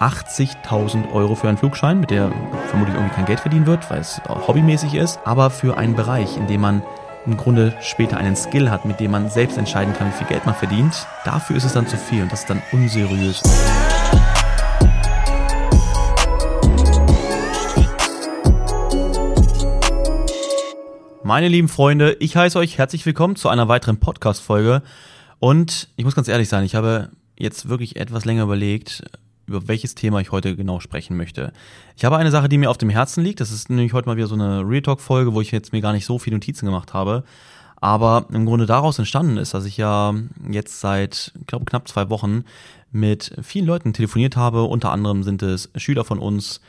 80.000 Euro für einen Flugschein, mit der vermutlich irgendwie kein Geld verdienen wird, weil es hobbymäßig ist, aber für einen Bereich, in dem man im Grunde später einen Skill hat, mit dem man selbst entscheiden kann, wie viel Geld man verdient, dafür ist es dann zu viel und das ist dann unseriös. Meine lieben Freunde, ich heiße euch herzlich willkommen zu einer weiteren Podcast-Folge. Und ich muss ganz ehrlich sein, ich habe jetzt wirklich etwas länger überlegt, über welches Thema ich heute genau sprechen möchte. Ich habe eine Sache, die mir auf dem Herzen liegt. Das ist nämlich heute mal wieder so eine Real Talk-Folge, wo ich jetzt mir gar nicht so viele Notizen gemacht habe. Aber im Grunde daraus entstanden ist, dass ich ja jetzt seit, ich glaube, knapp zwei Wochen mit vielen Leuten telefoniert habe. Unter anderem sind es Schüler von uns,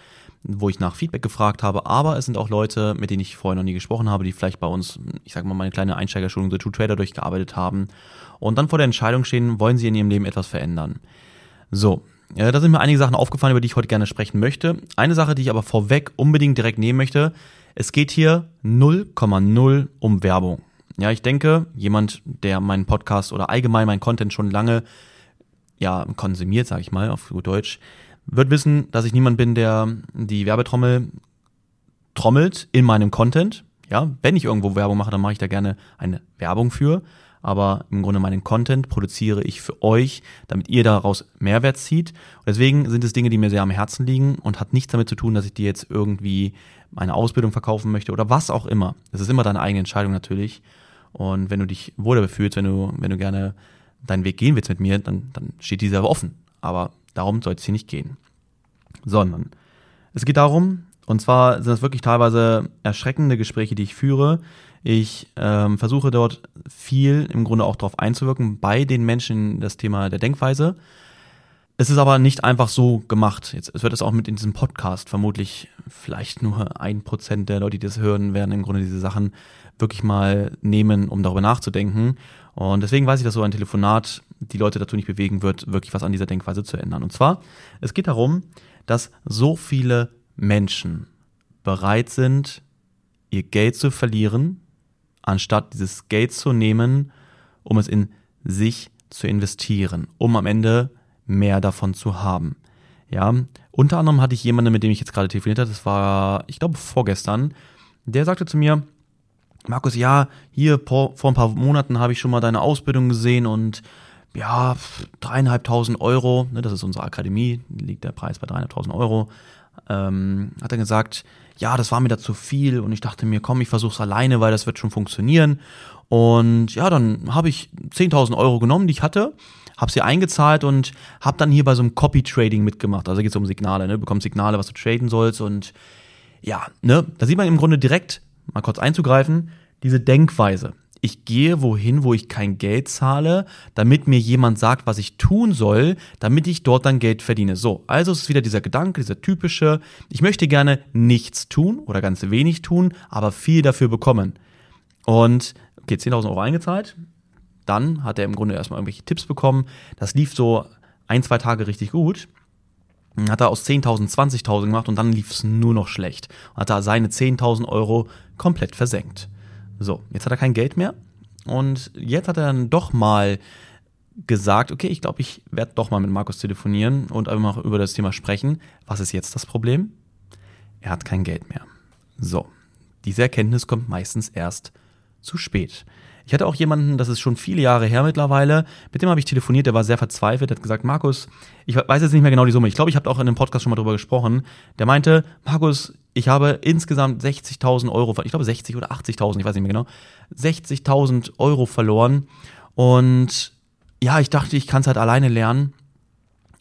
wo ich nach Feedback gefragt habe, aber es sind auch Leute, mit denen ich vorher noch nie gesprochen habe, die vielleicht bei uns, ich sag mal, meine kleine Einsteigerschulung The True Trader durchgearbeitet haben und dann vor der Entscheidung stehen, wollen sie in ihrem Leben etwas verändern. So, ja, da sind mir einige Sachen aufgefallen, über die ich heute gerne sprechen möchte. Eine Sache, die ich aber vorweg unbedingt direkt nehmen möchte, es geht hier 0,0 um Werbung. Ja, ich denke, jemand, der meinen Podcast oder allgemein meinen Content schon lange ja, konsumiert, sage ich mal, auf gut Deutsch, wird wissen, dass ich niemand bin, der die Werbetrommel trommelt in meinem Content. Ja, wenn ich irgendwo Werbung mache, dann mache ich da gerne eine Werbung für. Aber im Grunde meinen Content produziere ich für euch, damit ihr daraus Mehrwert zieht. Und deswegen sind es Dinge, die mir sehr am Herzen liegen und hat nichts damit zu tun, dass ich dir jetzt irgendwie meine Ausbildung verkaufen möchte oder was auch immer. Das ist immer deine eigene Entscheidung natürlich. Und wenn du dich wohl fühlst, wenn du, wenn du gerne deinen Weg gehen willst mit mir, dann, dann steht dieser offen. Aber Darum soll es hier nicht gehen. Sondern es geht darum, und zwar sind das wirklich teilweise erschreckende Gespräche, die ich führe. Ich ähm, versuche dort viel im Grunde auch darauf einzuwirken bei den Menschen das Thema der Denkweise. Es ist aber nicht einfach so gemacht. Jetzt es wird es auch mit in diesem Podcast vermutlich vielleicht nur ein Prozent der Leute, die das hören, werden im Grunde diese Sachen wirklich mal nehmen, um darüber nachzudenken. Und deswegen weiß ich, dass so ein Telefonat die Leute dazu nicht bewegen wird, wirklich was an dieser Denkweise zu ändern. Und zwar, es geht darum, dass so viele Menschen bereit sind, ihr Geld zu verlieren, anstatt dieses Geld zu nehmen, um es in sich zu investieren, um am Ende mehr davon zu haben. Ja, unter anderem hatte ich jemanden, mit dem ich jetzt gerade telefoniert habe, das war, ich glaube, vorgestern, der sagte zu mir, Markus, ja, hier vor, ein paar Monaten habe ich schon mal deine Ausbildung gesehen und ja, dreieinhalbtausend Euro, ne, das ist unsere Akademie, liegt der Preis bei dreieinhalbtausend Euro, ähm, hat er gesagt, ja, das war mir da zu viel und ich dachte mir, komm, ich versuch's alleine, weil das wird schon funktionieren. Und ja, dann habe ich 10.000 Euro genommen, die ich hatte, habe sie eingezahlt und habe dann hier bei so einem Copy Trading mitgemacht. Also geht es um Signale, ne? bekommst Signale, was du traden sollst und ja, ne, da sieht man im Grunde direkt, mal kurz einzugreifen, diese Denkweise ich gehe wohin, wo ich kein Geld zahle, damit mir jemand sagt, was ich tun soll, damit ich dort dann Geld verdiene. So, also es ist wieder dieser Gedanke, dieser typische, ich möchte gerne nichts tun oder ganz wenig tun, aber viel dafür bekommen. Und, okay, 10.000 Euro eingezahlt, dann hat er im Grunde erstmal irgendwelche Tipps bekommen. Das lief so ein, zwei Tage richtig gut. Hat er aus 10.000 20.000 gemacht und dann lief es nur noch schlecht. Und hat er seine 10.000 Euro komplett versenkt. So, jetzt hat er kein Geld mehr und jetzt hat er dann doch mal gesagt, okay, ich glaube, ich werde doch mal mit Markus telefonieren und einfach mal über das Thema sprechen. Was ist jetzt das Problem? Er hat kein Geld mehr. So, diese Erkenntnis kommt meistens erst zu spät. Ich hatte auch jemanden, das ist schon viele Jahre her mittlerweile, mit dem habe ich telefoniert, der war sehr verzweifelt, hat gesagt, Markus, ich weiß jetzt nicht mehr genau die Summe, ich glaube, ich habe auch in einem Podcast schon mal drüber gesprochen, der meinte, Markus, ich habe insgesamt 60.000 Euro, ich glaube 60 oder 80.000, ich weiß nicht mehr genau, 60.000 Euro verloren. Und ja, ich dachte, ich kann es halt alleine lernen.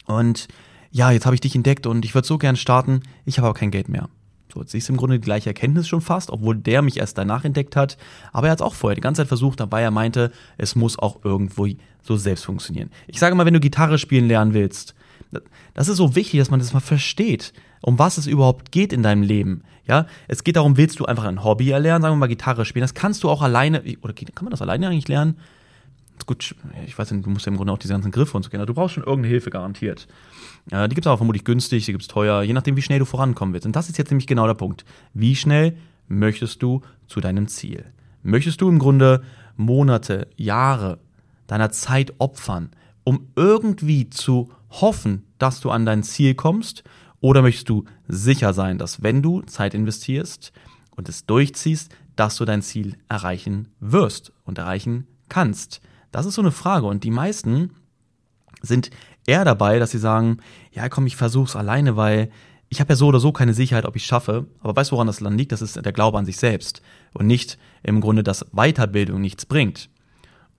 Und ja, jetzt habe ich dich entdeckt und ich würde so gern starten, ich habe aber kein Geld mehr. So, jetzt ist im Grunde die gleiche Erkenntnis schon fast, obwohl der mich erst danach entdeckt hat. Aber er hat es auch vorher die ganze Zeit versucht, dabei er meinte, es muss auch irgendwo so selbst funktionieren. Ich sage mal, wenn du Gitarre spielen lernen willst, das ist so wichtig, dass man das mal versteht, um was es überhaupt geht in deinem Leben. Ja, es geht darum, willst du einfach ein Hobby erlernen, sagen wir mal Gitarre spielen. Das kannst du auch alleine, oder kann man das alleine eigentlich lernen? Gut, ich weiß nicht, du musst ja im Grunde auch diese ganzen Griffe und so kennen. Du brauchst schon irgendeine Hilfe garantiert. Äh, die gibt es aber vermutlich günstig, die gibt es teuer, je nachdem, wie schnell du vorankommen willst. Und das ist jetzt nämlich genau der Punkt. Wie schnell möchtest du zu deinem Ziel? Möchtest du im Grunde Monate, Jahre deiner Zeit opfern, um irgendwie zu hoffen, dass du an dein Ziel kommst? Oder möchtest du sicher sein, dass wenn du Zeit investierst und es durchziehst, dass du dein Ziel erreichen wirst und erreichen kannst? Das ist so eine Frage. Und die meisten sind eher dabei, dass sie sagen, ja komm, ich versuch's alleine, weil ich habe ja so oder so keine Sicherheit, ob ich schaffe. Aber weißt du, woran das dann liegt? Das ist der Glaube an sich selbst und nicht im Grunde, dass Weiterbildung nichts bringt.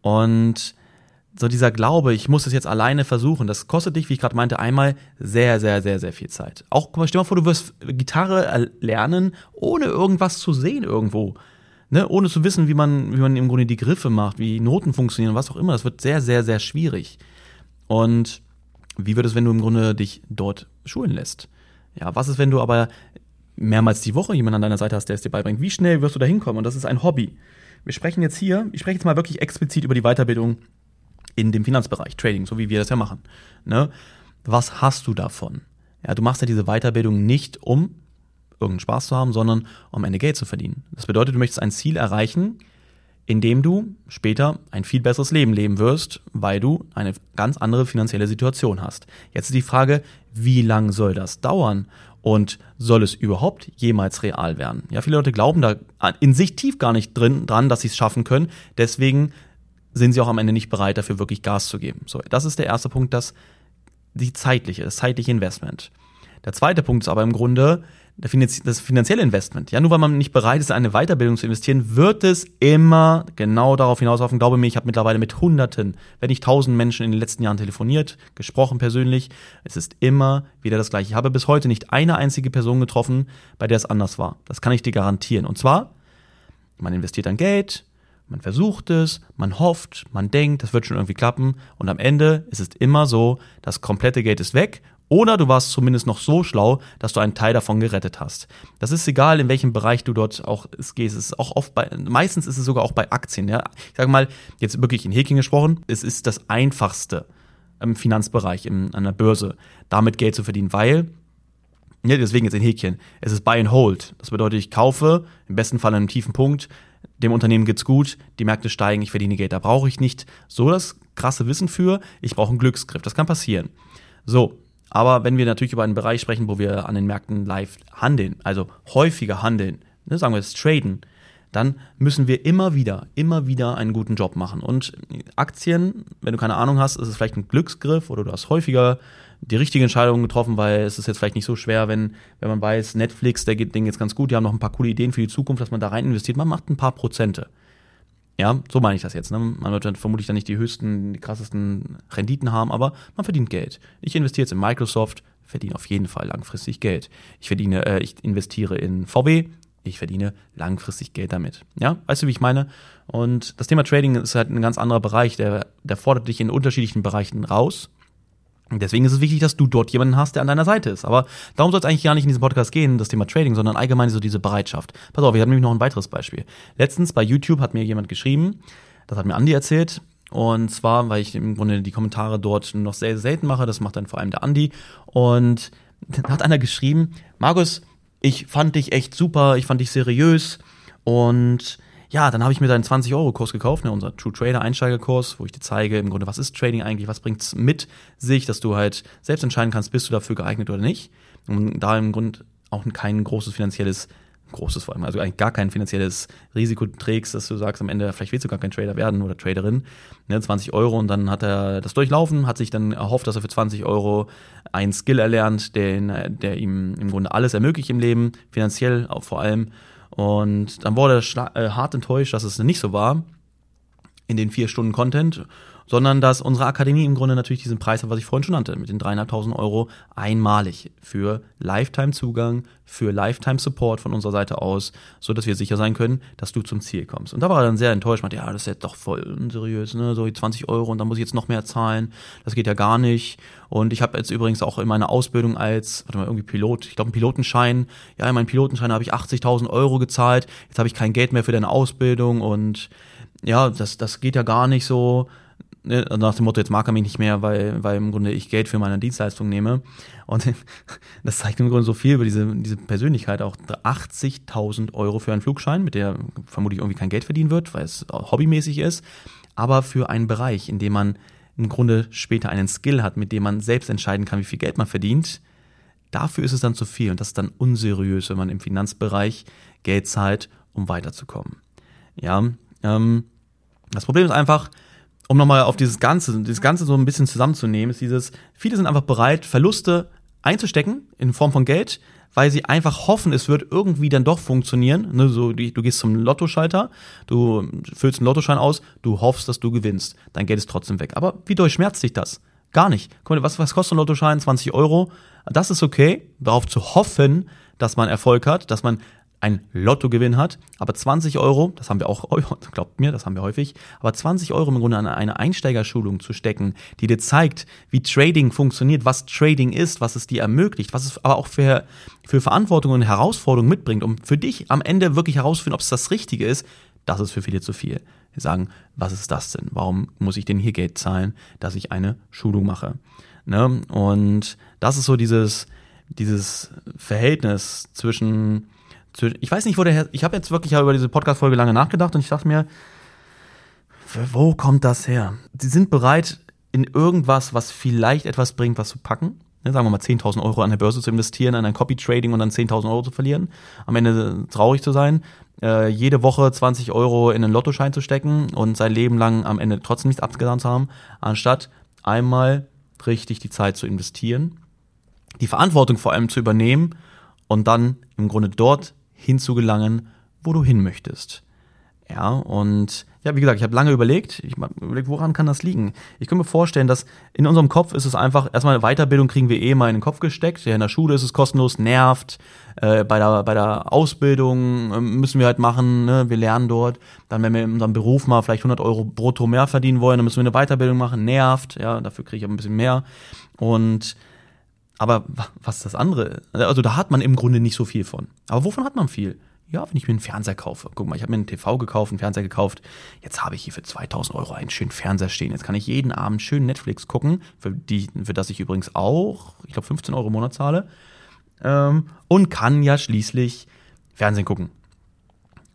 Und so dieser Glaube, ich muss es jetzt alleine versuchen, das kostet dich, wie ich gerade meinte, einmal sehr, sehr, sehr, sehr viel Zeit. Auch, guck mal, stell dir mal vor, du wirst Gitarre lernen, ohne irgendwas zu sehen irgendwo. Ne? Ohne zu wissen, wie man, wie man im Grunde die Griffe macht, wie Noten funktionieren, was auch immer. Das wird sehr, sehr, sehr schwierig. Und wie wird es, wenn du im Grunde dich dort schulen lässt? Ja, was ist, wenn du aber mehrmals die Woche jemanden an deiner Seite hast, der es dir beibringt? Wie schnell wirst du da hinkommen? Und das ist ein Hobby. Wir sprechen jetzt hier, ich spreche jetzt mal wirklich explizit über die Weiterbildung in dem Finanzbereich, Trading, so wie wir das ja machen. Ne? Was hast du davon? Ja, du machst ja diese Weiterbildung nicht, um irgendeinen Spaß zu haben, sondern um Ende Geld zu verdienen. Das bedeutet, du möchtest ein Ziel erreichen, in dem du später ein viel besseres Leben leben wirst, weil du eine ganz andere finanzielle Situation hast. Jetzt ist die Frage, wie lang soll das dauern? Und soll es überhaupt jemals real werden? Ja, viele Leute glauben da in sich tief gar nicht drin, dran, dass sie es schaffen können. Deswegen sind sie auch am Ende nicht bereit, dafür wirklich Gas zu geben. So, das ist der erste Punkt, das die zeitliche, das zeitliche Investment. Der zweite Punkt ist aber im Grunde das finanzielle Investment. Ja, nur weil man nicht bereit ist, eine Weiterbildung zu investieren, wird es immer genau darauf hinauslaufen. Glaube mir, ich habe mittlerweile mit Hunderten, wenn nicht Tausend Menschen in den letzten Jahren telefoniert, gesprochen persönlich. Es ist immer wieder das Gleiche. Ich habe bis heute nicht eine einzige Person getroffen, bei der es anders war. Das kann ich dir garantieren. Und zwar, man investiert dann Geld, man versucht es, man hofft, man denkt, das wird schon irgendwie klappen und am Ende ist es immer so, das komplette Geld ist weg oder du warst zumindest noch so schlau, dass du einen Teil davon gerettet hast. Das ist egal, in welchem Bereich du dort auch gehst. Es ist auch oft bei, meistens ist es sogar auch bei Aktien. Ja? Ich sage mal, jetzt wirklich in Häkchen gesprochen, es ist das einfachste im Finanzbereich, in, an der Börse, damit Geld zu verdienen, weil ja, deswegen jetzt in Häkchen. Es ist Buy and Hold. Das bedeutet, ich kaufe, im besten Fall an einem tiefen Punkt, dem Unternehmen geht's gut, die Märkte steigen, ich verdiene Geld. Da brauche ich nicht so das krasse Wissen für, ich brauche einen Glücksgriff. Das kann passieren. So, aber wenn wir natürlich über einen Bereich sprechen, wo wir an den Märkten live handeln, also häufiger handeln, ne, sagen wir jetzt traden, dann müssen wir immer wieder, immer wieder einen guten Job machen. Und Aktien, wenn du keine Ahnung hast, ist es vielleicht ein Glücksgriff oder du hast häufiger die richtige Entscheidung getroffen, weil es ist jetzt vielleicht nicht so schwer, wenn, wenn man weiß, Netflix, der geht Ding jetzt ganz gut, die haben noch ein paar coole Ideen für die Zukunft, dass man da rein investiert, man macht ein paar Prozente. Ja, so meine ich das jetzt. Ne? Man wird dann vermutlich dann nicht die höchsten, die krassesten Renditen haben, aber man verdient Geld. Ich investiere jetzt in Microsoft, verdiene auf jeden Fall langfristig Geld. Ich verdiene, äh, ich investiere in VW, ich verdiene langfristig Geld damit. Ja, weißt du, wie ich meine? Und das Thema Trading ist halt ein ganz anderer Bereich, der, der fordert dich in unterschiedlichen Bereichen raus. Deswegen ist es wichtig, dass du dort jemanden hast, der an deiner Seite ist. Aber darum soll es eigentlich gar nicht in diesem Podcast gehen, das Thema Trading, sondern allgemein so diese Bereitschaft. Pass auf, ich habe nämlich noch ein weiteres Beispiel. Letztens bei YouTube hat mir jemand geschrieben, das hat mir Andi erzählt, und zwar, weil ich im Grunde die Kommentare dort noch sehr selten mache, das macht dann vor allem der Andi. Und dann hat einer geschrieben, Markus, ich fand dich echt super, ich fand dich seriös und ja, dann habe ich mir deinen 20-Euro-Kurs gekauft, ne, unser True Trader Einsteigerkurs, wo ich dir zeige, im Grunde, was ist Trading eigentlich, was bringt es mit sich, dass du halt selbst entscheiden kannst, bist du dafür geeignet oder nicht. Und da im Grunde auch kein großes finanzielles, großes vor allem, also eigentlich gar kein finanzielles Risiko trägst, dass du sagst, am Ende vielleicht willst du gar kein Trader werden oder Traderin, ne, 20 Euro und dann hat er das durchlaufen, hat sich dann erhofft, dass er für 20 Euro einen Skill erlernt, den, der ihm im Grunde alles ermöglicht im Leben, finanziell auch vor allem und dann wurde er äh, hart enttäuscht, dass es nicht so war in den vier Stunden Content sondern dass unsere Akademie im Grunde natürlich diesen Preis hat, was ich vorhin schon nannte, mit den dreieinhalbtausend Euro einmalig für Lifetime-Zugang, für Lifetime-Support von unserer Seite aus, so dass wir sicher sein können, dass du zum Ziel kommst. Und da war er dann sehr enttäuscht, meinte, ja, das ist ja doch voll unseriös, ne, so 20 Euro und dann muss ich jetzt noch mehr zahlen, das geht ja gar nicht. Und ich habe jetzt übrigens auch in meiner Ausbildung als, warte mal, irgendwie Pilot, ich glaube, einen Pilotenschein, ja, in meinem Pilotenschein habe ich 80.000 Euro gezahlt, jetzt habe ich kein Geld mehr für deine Ausbildung und ja, das, das geht ja gar nicht so. Ne, nach dem Motto, jetzt mag er mich nicht mehr, weil, weil im Grunde ich Geld für meine Dienstleistung nehme. Und das zeigt im Grunde so viel über diese, diese Persönlichkeit. Auch 80.000 Euro für einen Flugschein, mit der vermutlich irgendwie kein Geld verdienen wird, weil es hobbymäßig ist. Aber für einen Bereich, in dem man im Grunde später einen Skill hat, mit dem man selbst entscheiden kann, wie viel Geld man verdient, dafür ist es dann zu viel und das ist dann unseriös, wenn man im Finanzbereich Geld zahlt, um weiterzukommen. Ja, ähm, das Problem ist einfach, um nochmal auf dieses Ganze, dieses Ganze so ein bisschen zusammenzunehmen, ist dieses, viele sind einfach bereit, Verluste einzustecken in Form von Geld, weil sie einfach hoffen, es wird irgendwie dann doch funktionieren. Ne, so, du, gehst zum Lottoschalter, du füllst einen Lottoschein aus, du hoffst, dass du gewinnst. Dein Geld ist trotzdem weg. Aber wie durchschmerzt dich das? Gar nicht. Guck mal, was, was kostet ein Lottoschein? 20 Euro. Das ist okay, darauf zu hoffen, dass man Erfolg hat, dass man ein Lottogewinn hat, aber 20 Euro, das haben wir auch, glaubt mir, das haben wir häufig, aber 20 Euro im Grunde an eine Einsteigerschulung zu stecken, die dir zeigt, wie Trading funktioniert, was Trading ist, was es dir ermöglicht, was es aber auch für, für Verantwortung und Herausforderungen mitbringt, um für dich am Ende wirklich herauszufinden, ob es das Richtige ist, das ist für viele zu viel. Wir sagen, was ist das denn? Warum muss ich denn hier Geld zahlen, dass ich eine Schulung mache? Ne? Und das ist so dieses, dieses Verhältnis zwischen ich weiß nicht, wo der her, ich habe jetzt wirklich über diese Podcast-Folge lange nachgedacht und ich dachte mir, wo kommt das her? Sie sind bereit, in irgendwas, was vielleicht etwas bringt, was zu packen. Ne, sagen wir mal 10.000 Euro an der Börse zu investieren, an ein Copy-Trading und dann 10.000 Euro zu verlieren. Am Ende traurig zu sein. Äh, jede Woche 20 Euro in einen Lottoschein zu stecken und sein Leben lang am Ende trotzdem nichts abgetan zu haben, anstatt einmal richtig die Zeit zu investieren, die Verantwortung vor allem zu übernehmen und dann im Grunde dort hinzugelangen, wo du hin möchtest. Ja, und ja, wie gesagt, ich habe lange überlegt, ich habe überlegt, woran kann das liegen? Ich kann mir vorstellen, dass in unserem Kopf ist es einfach, erstmal Weiterbildung kriegen wir eh mal in den Kopf gesteckt. Ja, in der Schule ist es kostenlos, nervt. Äh, bei, der, bei der Ausbildung äh, müssen wir halt machen, ne? wir lernen dort. Dann, wenn wir in unserem Beruf mal vielleicht 100 Euro brutto mehr verdienen wollen, dann müssen wir eine Weiterbildung machen, nervt. Ja, dafür kriege ich aber ein bisschen mehr. Und aber was ist das andere? Also da hat man im Grunde nicht so viel von. Aber wovon hat man viel? Ja, wenn ich mir einen Fernseher kaufe. Guck mal, ich habe mir einen TV gekauft, einen Fernseher gekauft. Jetzt habe ich hier für 2000 Euro einen schönen Fernseher stehen. Jetzt kann ich jeden Abend schön Netflix gucken, für, die, für das ich übrigens auch, ich glaube, 15 Euro im Monat zahle. Ähm, und kann ja schließlich Fernsehen gucken.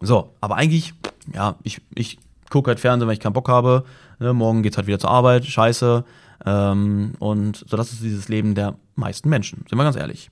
So, aber eigentlich, ja, ich, ich gucke halt Fernsehen, wenn ich keinen Bock habe. Ne, morgen geht's halt wieder zur Arbeit, scheiße. Ähm, und so, das ist dieses Leben der meisten Menschen, sind wir ganz ehrlich.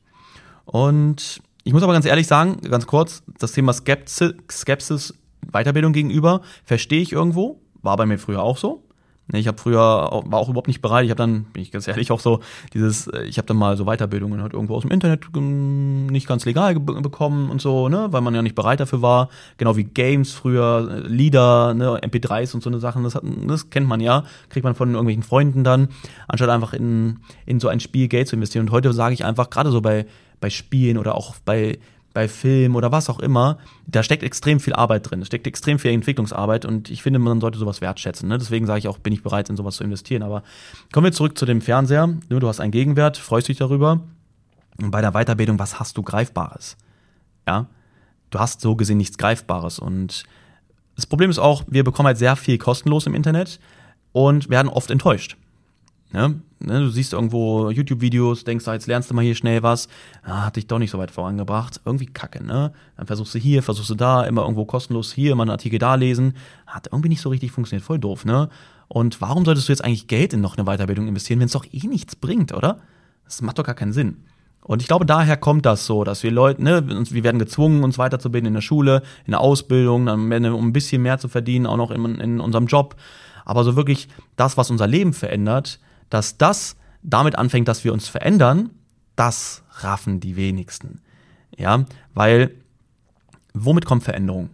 Und ich muss aber ganz ehrlich sagen, ganz kurz, das Thema Skepsis, Skepsis Weiterbildung gegenüber verstehe ich irgendwo, war bei mir früher auch so. Ich habe früher auch, war auch überhaupt nicht bereit. Ich habe dann, bin ich ganz ehrlich, auch so dieses, äh, ich habe dann mal so Weiterbildungen halt irgendwo aus dem Internet ähm, nicht ganz legal bekommen und so, ne, weil man ja nicht bereit dafür war. Genau wie Games früher, äh, Lieder, ne, MP3s und so eine Sachen. Das, hat, das kennt man ja, kriegt man von irgendwelchen Freunden dann, anstatt einfach in in so ein Spiel Geld zu investieren. Und heute sage ich einfach gerade so bei bei Spielen oder auch bei bei Film oder was auch immer, da steckt extrem viel Arbeit drin, da steckt extrem viel Entwicklungsarbeit und ich finde, man sollte sowas wertschätzen. Ne? Deswegen sage ich auch, bin ich bereit, in sowas zu investieren. Aber kommen wir zurück zu dem Fernseher. Du hast einen Gegenwert, freust dich darüber. Und bei der Weiterbildung, was hast du Greifbares? Ja, du hast so gesehen nichts Greifbares. Und das Problem ist auch, wir bekommen halt sehr viel kostenlos im Internet und werden oft enttäuscht. Ne? Ne, du siehst irgendwo YouTube-Videos, denkst, ah, jetzt lernst du mal hier schnell was, ah, hat dich doch nicht so weit vorangebracht. Irgendwie kacke, ne? Dann versuchst du hier, versuchst du da, immer irgendwo kostenlos hier, mal einen Artikel da lesen. Hat irgendwie nicht so richtig funktioniert, voll doof, ne? Und warum solltest du jetzt eigentlich Geld in noch eine Weiterbildung investieren, wenn es doch eh nichts bringt, oder? Das macht doch gar keinen Sinn. Und ich glaube, daher kommt das so, dass wir Leute, ne, wir werden gezwungen, uns weiterzubilden in der Schule, in der Ausbildung, um ein bisschen mehr zu verdienen, auch noch in, in unserem Job. Aber so wirklich das, was unser Leben verändert, dass das damit anfängt, dass wir uns verändern, das raffen die wenigsten. Ja, weil womit kommt Veränderung?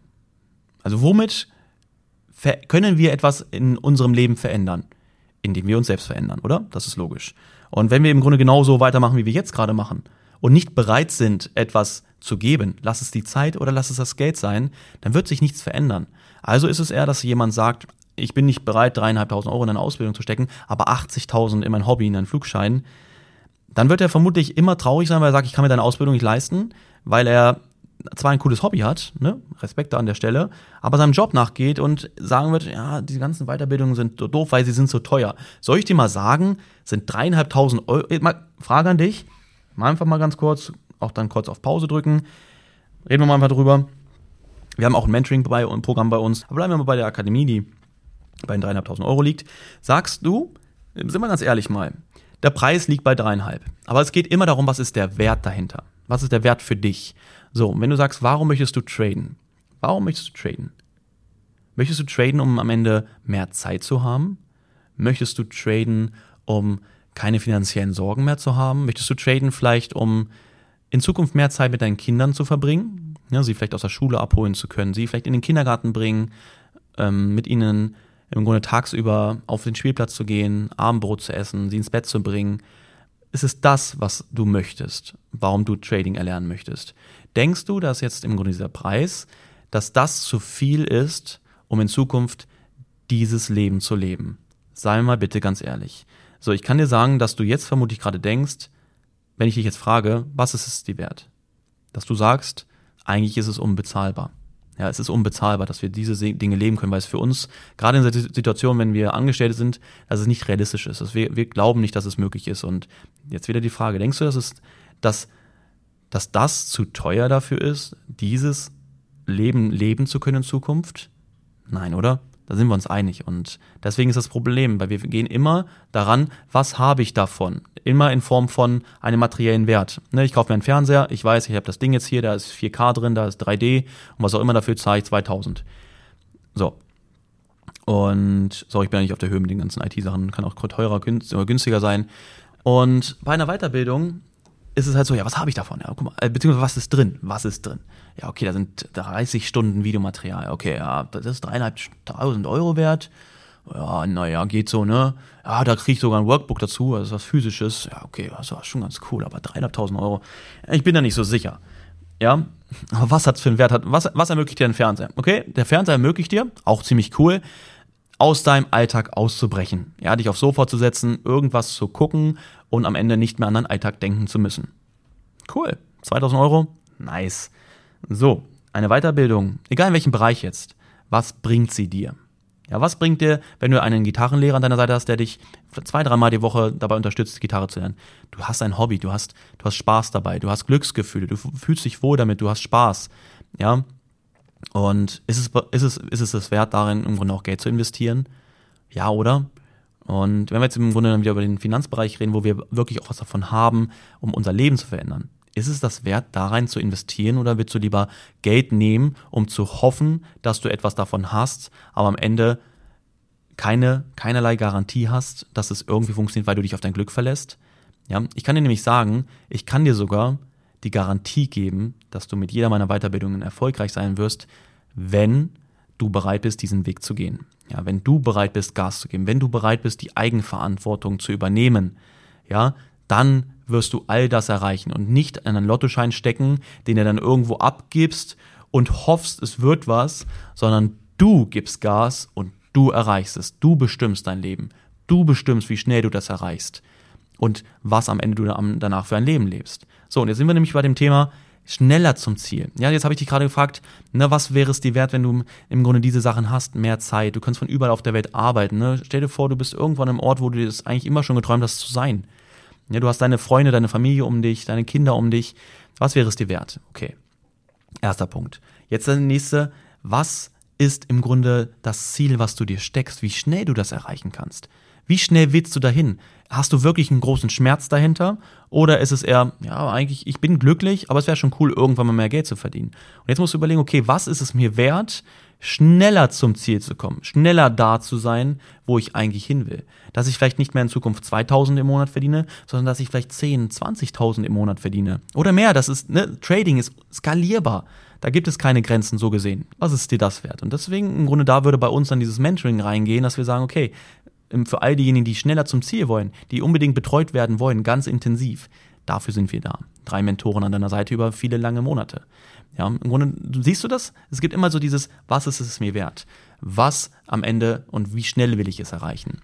Also womit können wir etwas in unserem Leben verändern? Indem wir uns selbst verändern, oder? Das ist logisch. Und wenn wir im Grunde genauso weitermachen, wie wir jetzt gerade machen und nicht bereit sind, etwas zu geben, lass es die Zeit oder lass es das Geld sein, dann wird sich nichts verändern. Also ist es eher, dass jemand sagt, ich bin nicht bereit, dreieinhalbtausend Euro in eine Ausbildung zu stecken, aber 80.000 in mein Hobby, in einen Flugschein, dann wird er vermutlich immer traurig sein, weil er sagt, ich kann mir deine Ausbildung nicht leisten, weil er zwar ein cooles Hobby hat, ne, Respekt an der Stelle, aber seinem Job nachgeht und sagen wird, ja, diese ganzen Weiterbildungen sind doof, weil sie sind so teuer. Soll ich dir mal sagen, sind dreieinhalbtausend Euro, mal, Frage an dich, mal einfach mal ganz kurz, auch dann kurz auf Pause drücken, reden wir mal einfach drüber. Wir haben auch ein Mentoring-Programm bei uns, aber bleiben wir mal bei der Akademie, die bei den dreieinhalbtausend Euro liegt, sagst du, sind wir ganz ehrlich mal. Der Preis liegt bei dreieinhalb. Aber es geht immer darum, was ist der Wert dahinter? Was ist der Wert für dich? So, wenn du sagst, warum möchtest du traden? Warum möchtest du traden? Möchtest du traden, um am Ende mehr Zeit zu haben? Möchtest du traden, um keine finanziellen Sorgen mehr zu haben? Möchtest du traden vielleicht, um in Zukunft mehr Zeit mit deinen Kindern zu verbringen? Ja, sie vielleicht aus der Schule abholen zu können, sie vielleicht in den Kindergarten bringen, ähm, mit ihnen im Grunde tagsüber auf den Spielplatz zu gehen, Abendbrot zu essen, sie ins Bett zu bringen. Ist es das, was du möchtest, warum du Trading erlernen möchtest? Denkst du, dass jetzt im Grunde dieser Preis, dass das zu viel ist, um in Zukunft dieses Leben zu leben? Sei mal bitte ganz ehrlich. So, ich kann dir sagen, dass du jetzt vermutlich gerade denkst, wenn ich dich jetzt frage, was ist es dir wert? Dass du sagst, eigentlich ist es unbezahlbar. Ja, es ist unbezahlbar, dass wir diese Dinge leben können, weil es für uns, gerade in der Situation, wenn wir Angestellte sind, dass es nicht realistisch ist. Dass wir, wir glauben nicht, dass es möglich ist. Und jetzt wieder die Frage, denkst du, dass, es, dass, dass das zu teuer dafür ist, dieses Leben leben zu können in Zukunft? Nein, oder? Da sind wir uns einig. Und deswegen ist das Problem, weil wir gehen immer daran, was habe ich davon? Immer in Form von einem materiellen Wert. Ne, ich kaufe mir einen Fernseher, ich weiß, ich habe das Ding jetzt hier, da ist 4K drin, da ist 3D und was auch immer dafür zahle ich 2000. So. Und so, ich bin ja nicht auf der Höhe mit den ganzen IT-Sachen, kann auch teurer günstiger sein. Und bei einer Weiterbildung ist es halt so, ja, was habe ich davon? Ja, guck mal, äh, beziehungsweise was ist drin? Was ist drin? Ja, okay, da sind 30 Stunden Videomaterial. Okay, ja, das ist dreieinhalbtausend Euro wert. Ja, naja, geht so, ne? Ja, da kriege ich sogar ein Workbook dazu, also was physisches. Ja, okay, das war schon ganz cool, aber dreieinhalbtausend Euro, ich bin da nicht so sicher. Ja, aber was hat's für einen Wert? Was, was ermöglicht dir ein Fernseher? Okay, der Fernseher ermöglicht dir, auch ziemlich cool, aus deinem Alltag auszubrechen. Ja, dich aufs Sofa zu setzen, irgendwas zu gucken und am Ende nicht mehr an deinen Alltag denken zu müssen. Cool. 2000 Euro? Nice. So, eine Weiterbildung, egal in welchem Bereich jetzt, was bringt sie dir? Ja, was bringt dir, wenn du einen Gitarrenlehrer an deiner Seite hast, der dich zwei, dreimal die Woche dabei unterstützt, Gitarre zu lernen? Du hast ein Hobby, du hast, du hast Spaß dabei, du hast Glücksgefühle, du fühlst dich wohl damit, du hast Spaß. Ja, und ist es, ist es, ist es das wert, darin im Grunde auch Geld zu investieren? Ja, oder? Und wenn wir jetzt im Grunde dann wieder über den Finanzbereich reden, wo wir wirklich auch was davon haben, um unser Leben zu verändern, ist es das wert, da rein zu investieren oder willst du lieber Geld nehmen, um zu hoffen, dass du etwas davon hast, aber am Ende keine, keinerlei Garantie hast, dass es irgendwie funktioniert, weil du dich auf dein Glück verlässt? Ja, ich kann dir nämlich sagen, ich kann dir sogar die Garantie geben, dass du mit jeder meiner Weiterbildungen erfolgreich sein wirst, wenn du bereit bist, diesen Weg zu gehen. Ja, wenn du bereit bist, Gas zu geben, wenn du bereit bist, die Eigenverantwortung zu übernehmen, ja, dann wirst du all das erreichen und nicht einen Lottoschein stecken, den du dann irgendwo abgibst und hoffst, es wird was, sondern du gibst Gas und du erreichst es. Du bestimmst dein Leben. Du bestimmst, wie schnell du das erreichst und was am Ende du danach für ein Leben lebst. So, und jetzt sind wir nämlich bei dem Thema schneller zum Ziel. Ja, jetzt habe ich dich gerade gefragt, ne, was wäre es dir wert, wenn du im Grunde diese Sachen hast, mehr Zeit, du kannst von überall auf der Welt arbeiten. Ne? Stell dir vor, du bist irgendwo an einem Ort, wo du das eigentlich immer schon geträumt hast zu sein. Ja, du hast deine Freunde, deine Familie um dich, deine Kinder um dich. Was wäre es dir wert? Okay. Erster Punkt. Jetzt der nächste. Was ist im Grunde das Ziel, was du dir steckst? Wie schnell du das erreichen kannst? Wie schnell willst du dahin? Hast du wirklich einen großen Schmerz dahinter? Oder ist es eher, ja, eigentlich, ich bin glücklich, aber es wäre schon cool, irgendwann mal mehr Geld zu verdienen. Und jetzt musst du überlegen, okay, was ist es mir wert, schneller zum Ziel zu kommen, schneller da zu sein, wo ich eigentlich hin will. Dass ich vielleicht nicht mehr in Zukunft 2000 im Monat verdiene, sondern dass ich vielleicht 10, 20.000 im Monat verdiene. Oder mehr, das ist, ne, Trading ist skalierbar. Da gibt es keine Grenzen so gesehen. Was ist dir das wert? Und deswegen im Grunde da würde bei uns dann dieses Mentoring reingehen, dass wir sagen, okay, für all diejenigen, die schneller zum Ziel wollen, die unbedingt betreut werden wollen, ganz intensiv. Dafür sind wir da. Drei Mentoren an deiner Seite über viele lange Monate. Ja, im Grunde, siehst du das? Es gibt immer so dieses, was ist es mir wert? Was am Ende und wie schnell will ich es erreichen?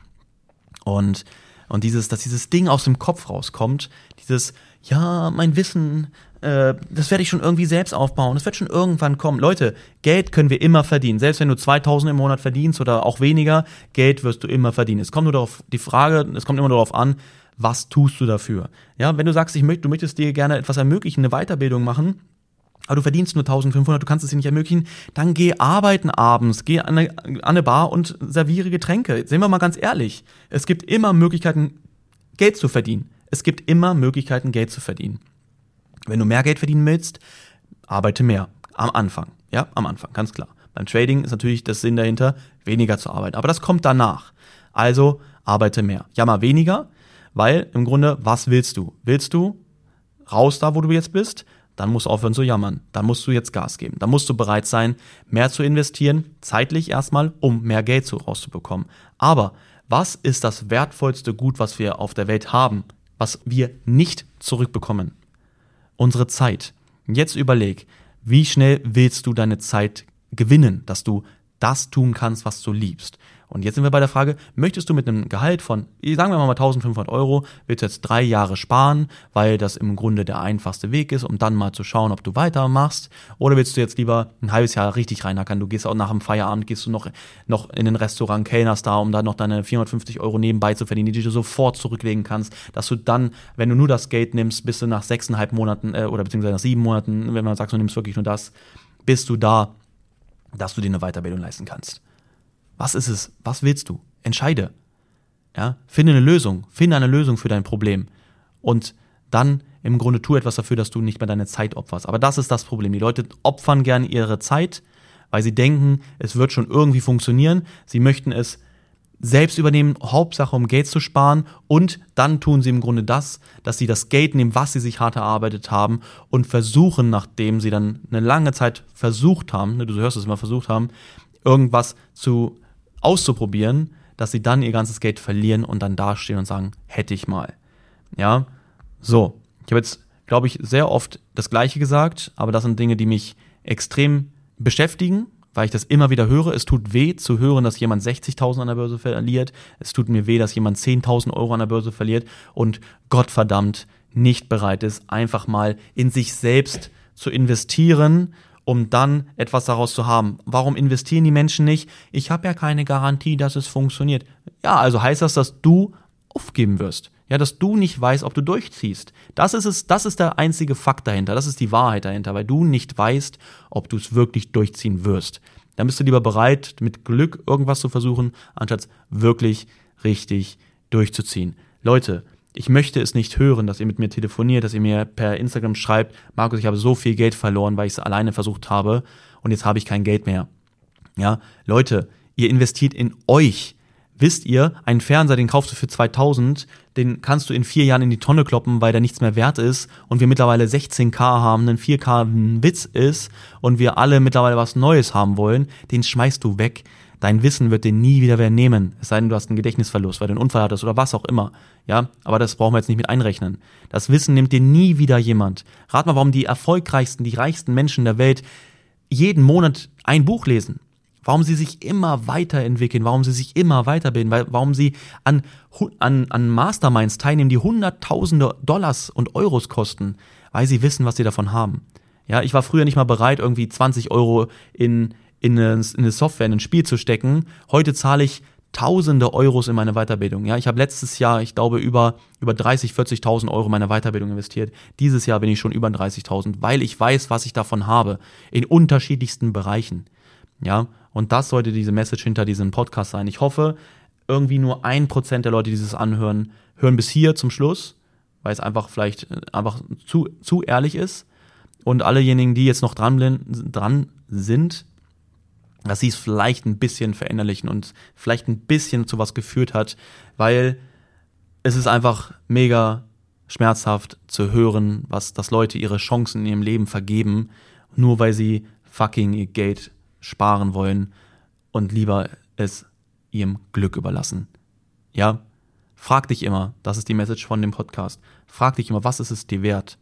Und, und dieses, dass dieses Ding aus dem Kopf rauskommt, dieses, ja, mein Wissen, äh, das werde ich schon irgendwie selbst aufbauen, das wird schon irgendwann kommen. Leute, Geld können wir immer verdienen. Selbst wenn du 2000 im Monat verdienst oder auch weniger, Geld wirst du immer verdienen. Es kommt nur darauf, die Frage, es kommt immer darauf an, was tust du dafür? Ja, wenn du sagst, ich möchte, du möchtest dir gerne etwas ermöglichen, eine Weiterbildung machen, aber du verdienst nur 1500, du kannst es dir nicht ermöglichen, dann geh arbeiten abends, geh an eine, an eine Bar und serviere Getränke. Sehen wir mal ganz ehrlich, es gibt immer Möglichkeiten, Geld zu verdienen. Es gibt immer Möglichkeiten, Geld zu verdienen. Wenn du mehr Geld verdienen willst, arbeite mehr. Am Anfang. Ja, am Anfang, ganz klar. Beim Trading ist natürlich das Sinn dahinter, weniger zu arbeiten. Aber das kommt danach. Also arbeite mehr. Ja, mal weniger, weil im Grunde, was willst du? Willst du raus da, wo du jetzt bist? Dann musst du aufhören zu jammern. Dann musst du jetzt Gas geben. Dann musst du bereit sein, mehr zu investieren, zeitlich erstmal, um mehr Geld rauszubekommen. Aber was ist das wertvollste Gut, was wir auf der Welt haben, was wir nicht zurückbekommen? Unsere Zeit. Jetzt überleg, wie schnell willst du deine Zeit gewinnen, dass du das tun kannst, was du liebst. Und jetzt sind wir bei der Frage, möchtest du mit einem Gehalt von, sagen wir mal 1500 Euro, willst du jetzt drei Jahre sparen, weil das im Grunde der einfachste Weg ist, um dann mal zu schauen, ob du weitermachst? Oder willst du jetzt lieber ein halbes Jahr richtig reinhackern? Du gehst auch nach dem Feierabend, gehst du noch, noch in ein Restaurant, kellnerst da, um da noch deine 450 Euro nebenbei zu verdienen, die du sofort zurücklegen kannst, dass du dann, wenn du nur das Geld nimmst, bist du nach sechseinhalb Monaten, äh, oder beziehungsweise nach sieben Monaten, wenn man sagt, du nimmst wirklich nur das, bist du da, dass du dir eine Weiterbildung leisten kannst. Was ist es? Was willst du? Entscheide. Ja, finde eine Lösung. Finde eine Lösung für dein Problem. Und dann im Grunde tu etwas dafür, dass du nicht mehr deine Zeit opferst. Aber das ist das Problem. Die Leute opfern gerne ihre Zeit, weil sie denken, es wird schon irgendwie funktionieren. Sie möchten es selbst übernehmen, Hauptsache um Geld zu sparen und dann tun sie im Grunde das, dass sie das Geld nehmen, was sie sich hart erarbeitet haben und versuchen, nachdem sie dann eine lange Zeit versucht haben, ne, du hörst es immer versucht haben, irgendwas zu auszuprobieren, dass sie dann ihr ganzes Geld verlieren und dann dastehen und sagen, hätte ich mal. Ja, so. Ich habe jetzt, glaube ich, sehr oft das Gleiche gesagt, aber das sind Dinge, die mich extrem beschäftigen, weil ich das immer wieder höre. Es tut weh zu hören, dass jemand 60.000 an der Börse verliert. Es tut mir weh, dass jemand 10.000 Euro an der Börse verliert und Gottverdammt nicht bereit ist, einfach mal in sich selbst zu investieren um dann etwas daraus zu haben. Warum investieren die Menschen nicht? Ich habe ja keine Garantie, dass es funktioniert. Ja, also heißt das, dass du aufgeben wirst. Ja, dass du nicht weißt, ob du durchziehst. Das ist es, das ist der einzige Fakt dahinter, das ist die Wahrheit dahinter, weil du nicht weißt, ob du es wirklich durchziehen wirst. Dann bist du lieber bereit, mit Glück irgendwas zu versuchen, anstatt wirklich richtig durchzuziehen. Leute, ich möchte es nicht hören, dass ihr mit mir telefoniert, dass ihr mir per Instagram schreibt, Markus, ich habe so viel Geld verloren, weil ich es alleine versucht habe und jetzt habe ich kein Geld mehr. Ja, Leute, ihr investiert in euch. Wisst ihr, einen Fernseher, den kaufst du für 2000, den kannst du in vier Jahren in die Tonne kloppen, weil der nichts mehr wert ist und wir mittlerweile 16K haben, einen 4K ein Witz ist und wir alle mittlerweile was Neues haben wollen, den schmeißt du weg. Dein Wissen wird den nie wieder wer nehmen, es sei denn, du hast einen Gedächtnisverlust, weil du einen Unfall hattest oder was auch immer. Ja, aber das brauchen wir jetzt nicht mit einrechnen. Das Wissen nimmt dir nie wieder jemand. Rat mal, warum die erfolgreichsten, die reichsten Menschen der Welt jeden Monat ein Buch lesen. Warum sie sich immer weiterentwickeln, warum sie sich immer weiterbilden, warum sie an, an, an Masterminds teilnehmen, die Hunderttausende Dollars und Euros kosten, weil sie wissen, was sie davon haben. Ja, ich war früher nicht mal bereit, irgendwie 20 Euro in, in eine, in eine Software, in ein Spiel zu stecken. Heute zahle ich tausende Euros in meine Weiterbildung. Ja, ich habe letztes Jahr, ich glaube, über, über 30, 40.000 Euro in meine Weiterbildung investiert. Dieses Jahr bin ich schon über 30.000, weil ich weiß, was ich davon habe. In unterschiedlichsten Bereichen. Ja, und das sollte diese Message hinter diesem Podcast sein. Ich hoffe, irgendwie nur ein Prozent der Leute, die dieses anhören, hören bis hier zum Schluss, weil es einfach vielleicht äh, einfach zu, zu ehrlich ist. Und allejenigen, die jetzt noch dran, dran sind, dass sie es vielleicht ein bisschen verinnerlichen und vielleicht ein bisschen zu was geführt hat, weil es ist einfach mega schmerzhaft zu hören, was, dass Leute ihre Chancen in ihrem Leben vergeben, nur weil sie fucking ihr Geld sparen wollen und lieber es ihrem Glück überlassen. Ja? Frag dich immer, das ist die Message von dem Podcast. Frag dich immer, was ist es dir wert,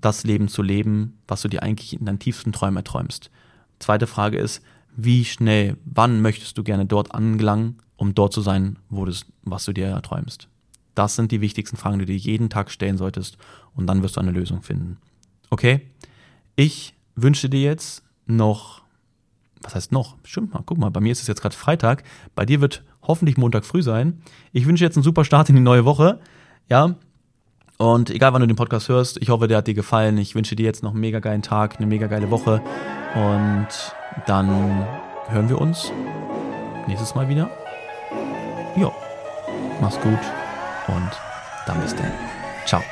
das Leben zu leben, was du dir eigentlich in deinen tiefsten Träumen erträumst. Zweite Frage ist, wie schnell, wann möchtest du gerne dort angelangen, um dort zu sein, wo das, was du dir erträumst? Das sind die wichtigsten Fragen, die du dir jeden Tag stellen solltest und dann wirst du eine Lösung finden. Okay? Ich wünsche dir jetzt noch, was heißt noch? Stimmt mal, guck mal, bei mir ist es jetzt gerade Freitag, bei dir wird hoffentlich Montag früh sein. Ich wünsche jetzt einen super Start in die neue Woche. Ja, Und egal, wann du den Podcast hörst, ich hoffe, der hat dir gefallen. Ich wünsche dir jetzt noch einen mega geilen Tag, eine mega geile Woche. Und dann hören wir uns nächstes Mal wieder. Jo, mach's gut und dann bis dann. Ciao.